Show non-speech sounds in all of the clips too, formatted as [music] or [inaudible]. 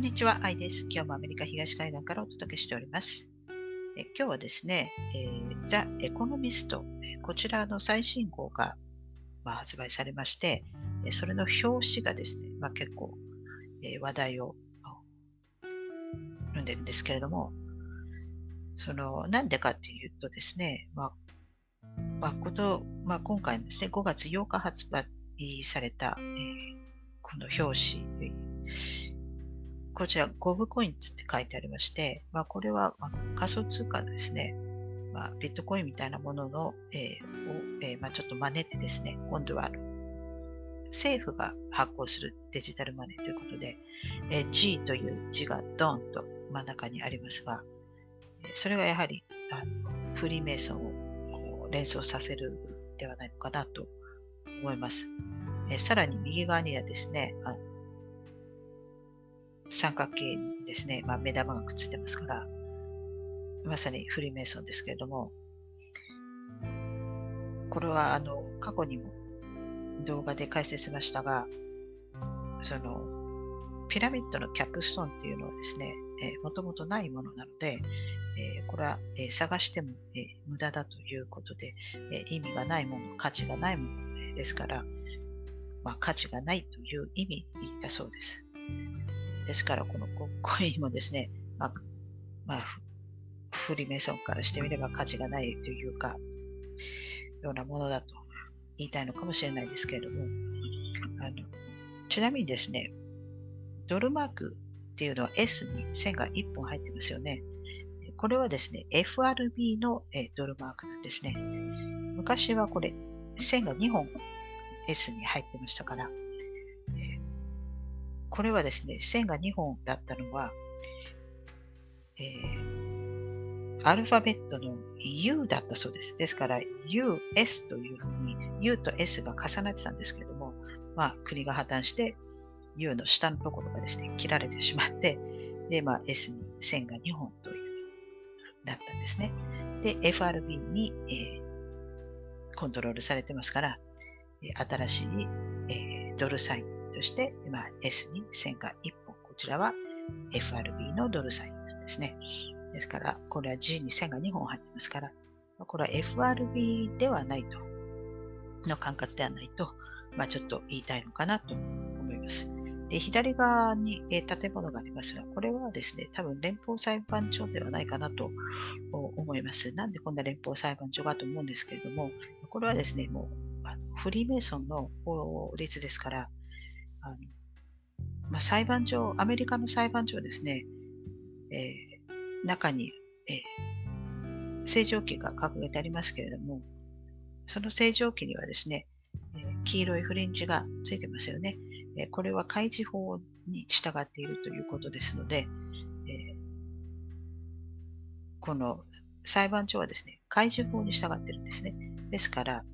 んにちは、アイです。今日もアメリカ東海岸からお届けしております。え今日はですね、えー、ザ・エコノミスト、こちらの最新号が、まあ、発売されまして、それの表紙がですね、まあ、結構、えー、話題を読んでるんですけれども、その、なんでかっていうとですね、まあ、まあ、こと、まあ、今回のですね、5月8日発売された、えー、この表紙、こちら、ゴブコインって書いてありまして、まあ、これはあ仮想通貨ですね、まあ、ビットコインみたいなものの、えー、を、えー、まあ、ちょっと真似てですね、今度は政府が発行するデジタルマネーということで、えー、G という字がドンと真ん中にありますが、それがやはりあのフリーメイソンをこう連想させるではないのかなと思います。えさらに右側にはですね、あの三角形にですね、まあ、目玉がくっついてますから、まさにフリーメイソンですけれども、これはあの過去にも動画で解説しましたが、そのピラミッドのキャップストーンっていうのはですね、もともとないものなので、えー、これは、えー、探しても、えー、無駄だということで、え意味がないもの、価値がないものですから、まあ、価値がないという意味だそうです。ですから、このコインもですね、まあ、まあ、フリーメイソンからしてみれば価値がないというか、ようなものだと言いたいのかもしれないですけれども、あのちなみにですね、ドルマークっていうのは S に線が1本入ってますよね。これはですね、FRB のドルマークなんですね。昔はこれ、線が2本 S に入ってましたから、これはですね、線が2本だったのは、えー、アルファベットの U だったそうです。ですから、U、S というふうに U と S が重なってたんですけれども、まあ、国が破綻して U の下のところがですね、切られてしまって、で、まあ、S に線が2本というなったんですね。で、FRB に、えー、コントロールされてますから、新しい、えー、ドルサインとして、まあ、S に線が1本。こちらは FRB のドルサインなんですね。ですから、これは G に線が2本入ってますから、これは FRB ではないと、の管轄ではないと、まあ、ちょっと言いたいのかなと思います。で、左側に、え建物がありますが、これはですね、多分連邦裁判所ではないかなと思います。なんでこんな連邦裁判所かと思うんですけれども、これはですね、もうフリーメイソンの法律ですから、あのまあ、裁判所、アメリカの裁判所ですね、えー、中に、えー、正常期が掲げてありますけれども、その正常期にはですね、えー、黄色いフリンジがついてますよね。えこれは開示法に従っているということですので、えこの裁判所はですね、開示法に従っているんですね。ですから、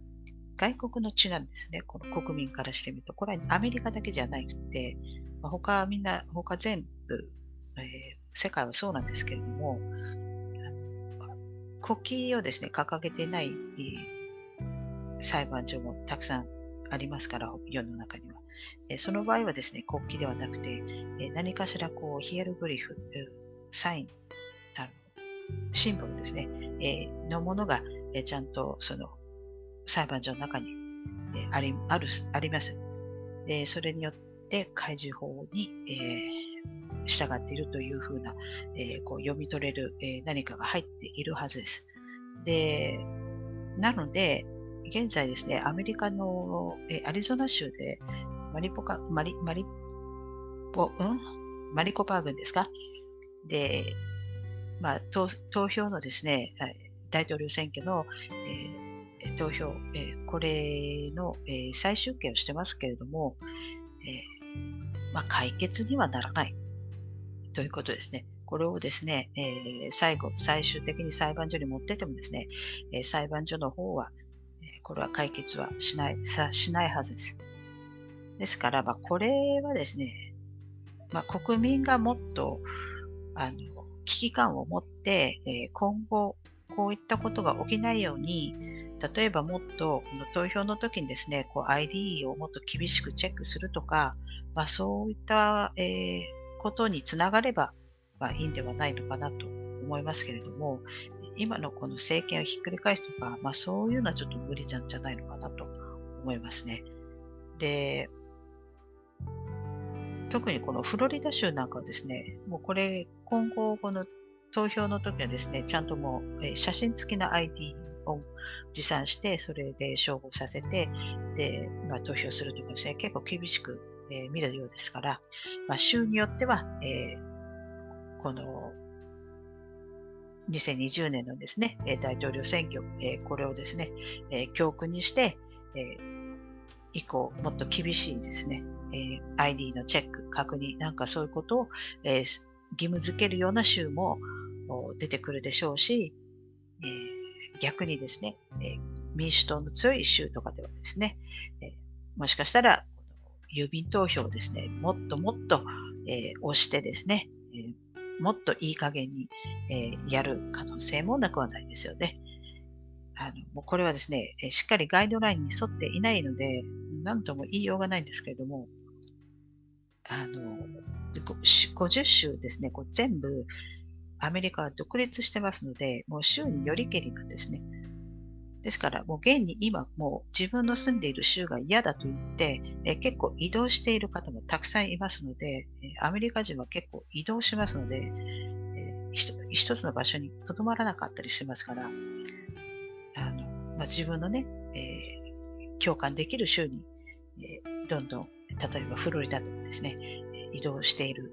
外国の地なんですね、この国民からしてみると。これはアメリカだけじゃなくて、まあ、他みんな、他全部、えー、世界はそうなんですけれども、国旗をですね、掲げてない裁判所もたくさんありますから、世の中には。えその場合はですね、国旗ではなくて、え何かしらこうヒエルグリフ、サイン、あのシンボルですね、えのものが、えちゃんとその裁判所の中に、えありあるあります。えそれによって開示法に、えー、従っているというふうな、えー、こう読み取れる、えー、何かが入っているはずです。で、なので、現在ですね、アメリカの、えアリゾナ州でマリポカ、マリ、マリポ、うん？マリコパー郡ですか？で、まあ、投票のですね、大統領選挙の、えー投票、え、これの、えー、再集計をしてますけれども、え、まあ、解決にはならないということですね。これをですね、え最後、最終的に裁判所に持っててもですね、え裁判所の方は、えこれは解決はしない、さしないはずです。ですから、まあ、これはですね、まあ、国民がもっとあの危機感を持って、え今後、こういったことが起きないように、例えばもっとこの投票の時にですね、こう ID をもっと厳しくチェックするとか、まあ、そういった、えー、ことにつながれば、まあ、いいんではないのかなと思いますけれども、今のこの政権をひっくり返すとか、まあ、そういうのはちょっと無理なんじゃないのかなと思いますね。で、特にこのフロリダ州なんかはですね、もうこれ、今後、この投票の時はですね、ちゃんともう、写真付きの ID を持参して、それで照合させて、で、まあ、投票するとかですね、結構厳しく、えー、見るようですから、まあ、州によっては、えー、この2020年のですね、大統領選挙、えこれをですね、え教訓にして、え以降、もっと厳しいですね、ID のチェック、確認、なんかそういうことをえ義務付けるような州も出てくるでしょうし、え逆にですね、え民主党の強い州とかではですね、えもしかしたら郵便投票をですね、もっともっとえ押してですね、えもっといい加減に、え、やる可能性もなくはないですよね。あのもうこれはですね、しっかりガイドラインに沿っていないので、何とも言いようがないんですけれども、あの50州ですね、こう全部アメリカは独立してますので、もう州によりけりなんですね。ですから、もう現に今、もう自分の住んでいる州が嫌だと言って、え結構移動している方もたくさんいますので、アメリカ人は結構移動しますので、え一つの場所にとどまらなかったりしますから、あのまあ、自分のね、えー、共感できる州に、えー、どんどん、例えばフロリダとかですね、移動している、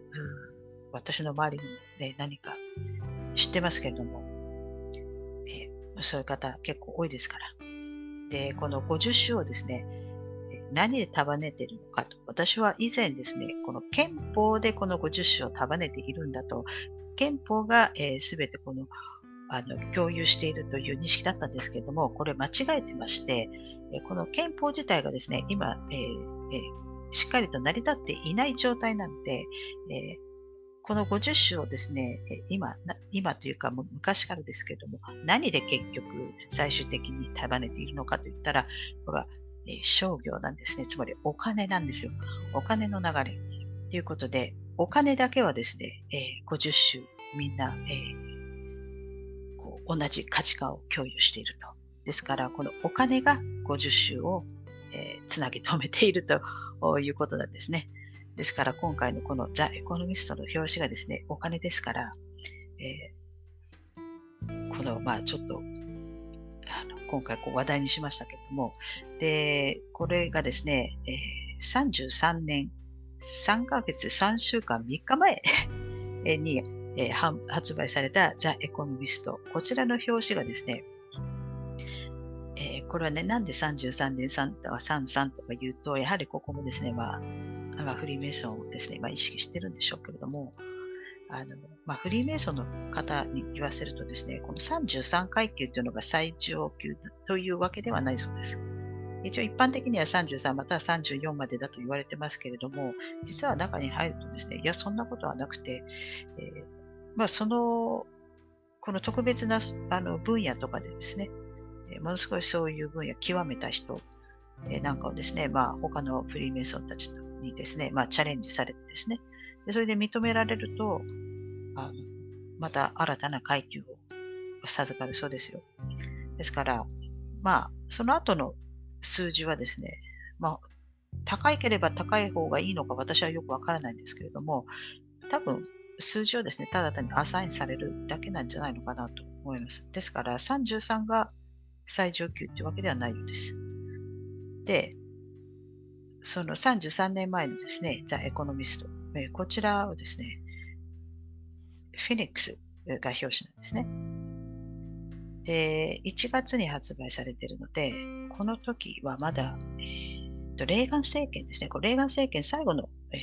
私の周りに、何か知ってますけれども、そういう方結構多いですから。で、この50種をですね、何で束ねているのかと。私は以前ですね、この憲法でこの50種を束ねているんだと、憲法が、えー、全てこのあの共有しているという認識だったんですけれども、これ間違えてまして、この憲法自体がですね、今、えーえー、しっかりと成り立っていない状態なので、えこの50種をですね、今、今というか昔からですけれども、何で結局最終的に束ねているのかといったら、これは、商業なんですね。つまりお金なんですよ。お金の流れ。ということで、お金だけはですね、え50種みんな、え、こう同じ価値観を共有していると。ですから、このお金が50種を、え、つなぎ止めているということなんですね。ですから今回のこのザ・エコノミストの表紙がですね、お金ですから、えー、この、まあちょっと、あの今回こう話題にしましたけれども、で、これがですね、えー、33年3ヶ月3週間3日前 [laughs] に、えー、発売されたザ・エコノミスト。こちらの表紙がですね、え、これはね、なんで33年3とか33とか言うと、やはりここもですね、まあ、まあ、フリーメイソンをですね、まあ、意識してるんでしょうけれども、あのまあ、フリーメイソンの方に言わせるとですね、この33階級というのが最上級というわけではないそうです。一応一般的には33または34までだと言われてますけれども、実は中に入るとですね、いや、そんなことはなくて、えー、まあ、その、この特別なあの分野とかでですね、えー、ものすごいそういう分野極めた人、えー、なんかをですね、まあ、他のフリーメイソンたちとにですね、まあ、チャレンジされてですね、でそれで認められると、あのまた新たな階級を授かるそうですよ。ですから、まあ、その後の数字はですね、まあ、高いければ高い方がいいのか私はよくわからないんですけれども、多分数字をですね、ただ単にアサインされるだけなんじゃないのかなと思います。ですから33が最上級というわけではないようです。で、その33年前のですね、ザ・エコノミスト、えこちらをですね、フィニックスが表紙なんですね。で、1月に発売されているので、この時はまだ、レーガン政権ですね、これレーガン政権最後の、えー、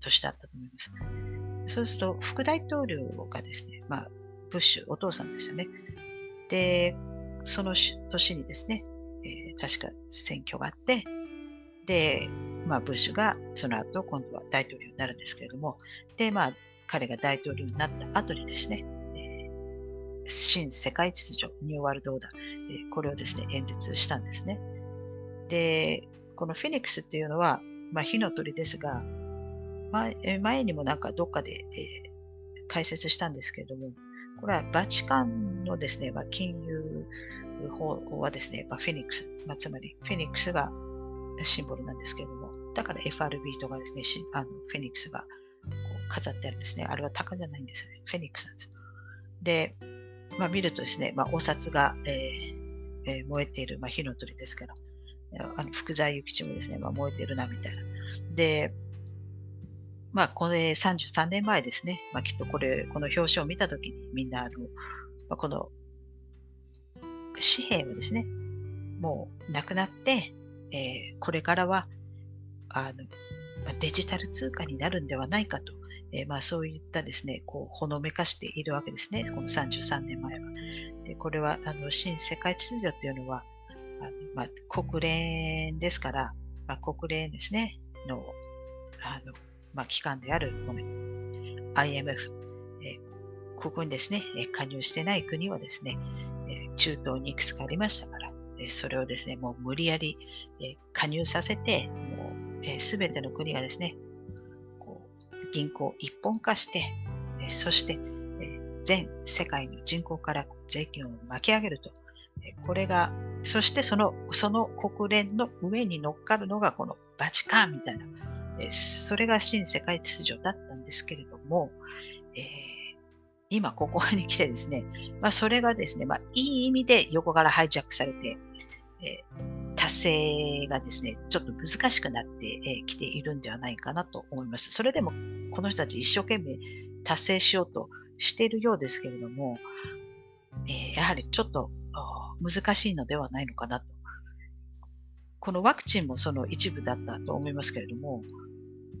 年だったと思います。そうすると、副大統領がですね、まあ、ブッシュ、お父さんですよね。で、その年にですね、えー、確か選挙があって、で、まあ、ブッシュがその後、今度は大統領になるんですけれども、で、まあ、彼が大統領になった後にですね、えー、新世界秩序、ニューワールドオーダー、えー、これをですね、演説したんですね。で、このフェニックスっていうのは、まあ、火の鳥ですが、前前にもなんかどっかで、えー、解説したんですけれども、これはバチカンのですね、まあ、金融法はですね、まあ、フェニックス、まあ、つまりフェニックスがシンボルなんですけれども、だから FRB とかですね、あのフェニックスがこう飾ってあるんですね。あれは鷹じゃないんですよね。フェニックスなんです。で、まあ、見るとですね、まあ、お札が、えーえー、燃えている、まあ、火の鳥ですから、あの福沢諭吉もですね、まあ、燃えてるなみたいな。で、まあ、これ33年前ですね、まあ、きっとこれ、この表紙を見たときにみんなあの、まあ、この紙幣はですね、もうなくなって、えー、これからはあのデジタル通貨になるんではないかと、えー、まあ、そういったですね、こうほのめかしているわけですね、この33年前は。でこれはあの新世界秩序というのは、あのまあ、国連ですから、まあ、国連ですね、のあの、まあ、機関であるこの IMF、えー、ここにですね、加入してない国はですね、中東にいくつかありましたから、それをですね、もう無理やり、加入させて、もう、えー、全ての国がですね、こう銀行一本化して、そして、全世界の人口から税金を巻き上げると。これが、そしてそのその国連の上に乗っかるのがこのバチカンみたいな、それが新世界秩序だったんですけれども、えー今ここに来てですね、まあ、それがですね、まあ、いい意味で横からハイジャックされて、えー、達成がですね、ちょっと難しくなってき、えー、ているんではないかなと思います。それでも、この人たち一生懸命達成しようとしているようですけれども、えー、やはりちょっと難しいのではないのかなと。このワクチンもその一部だったと思いますけれども、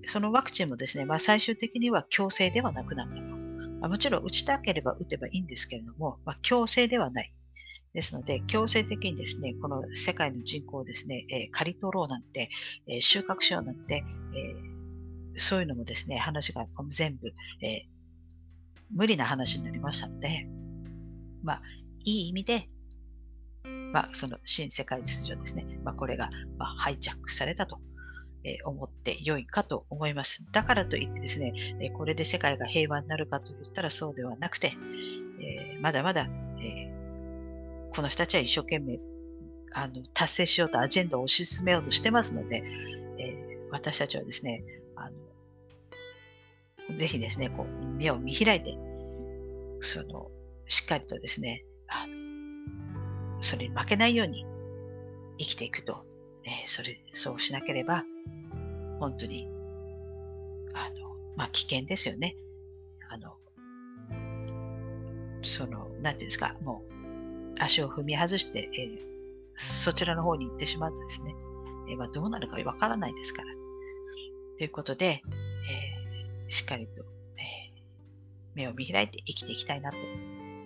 そのワクチンもですね、まあ、最終的には強制ではなくなったと。まあ、もちろん打ちたければ打てばいいんですけれども、まあ、強制ではない。ですので、強制的にですね、この世界の人口をですね、えー、刈り取ろうなんて、えー、収穫しようなんて、えー、そういうのもですね、話が全部、え無理な話になりましたので、まあ、いい意味で、まあ、その新世界秩序ですね、まあ、これが、まあ、ハイジャックされたとえ思って良いかと思います。だからといってですね、えこれで世界が平和になるかと言ったらそうではなくて、えまだまだ、えこの人たちは一生懸命あの達成しようとアジェンダを推し進めようとしてますので、え私たちはですね、あのぜひですね、こう目を見開いて、そのしっかりとですね、あそれに負けないように生きていくと、えそれそうしなければ、本当に、あの、まあ、危険ですよね。あの、その、なんていうんですか、もう、足を踏み外して、えー、そちらの方に行ってしまうとですね、えー、まあ、どうなるかわからないですから。ということで、えー、しっかりと、え目を見開いて生きていきたいなと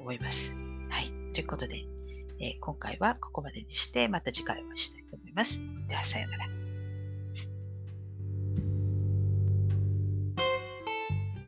思います。はい。ということで、え今回はここまでにして、また次回お会いしたいと思います。では、さようなら。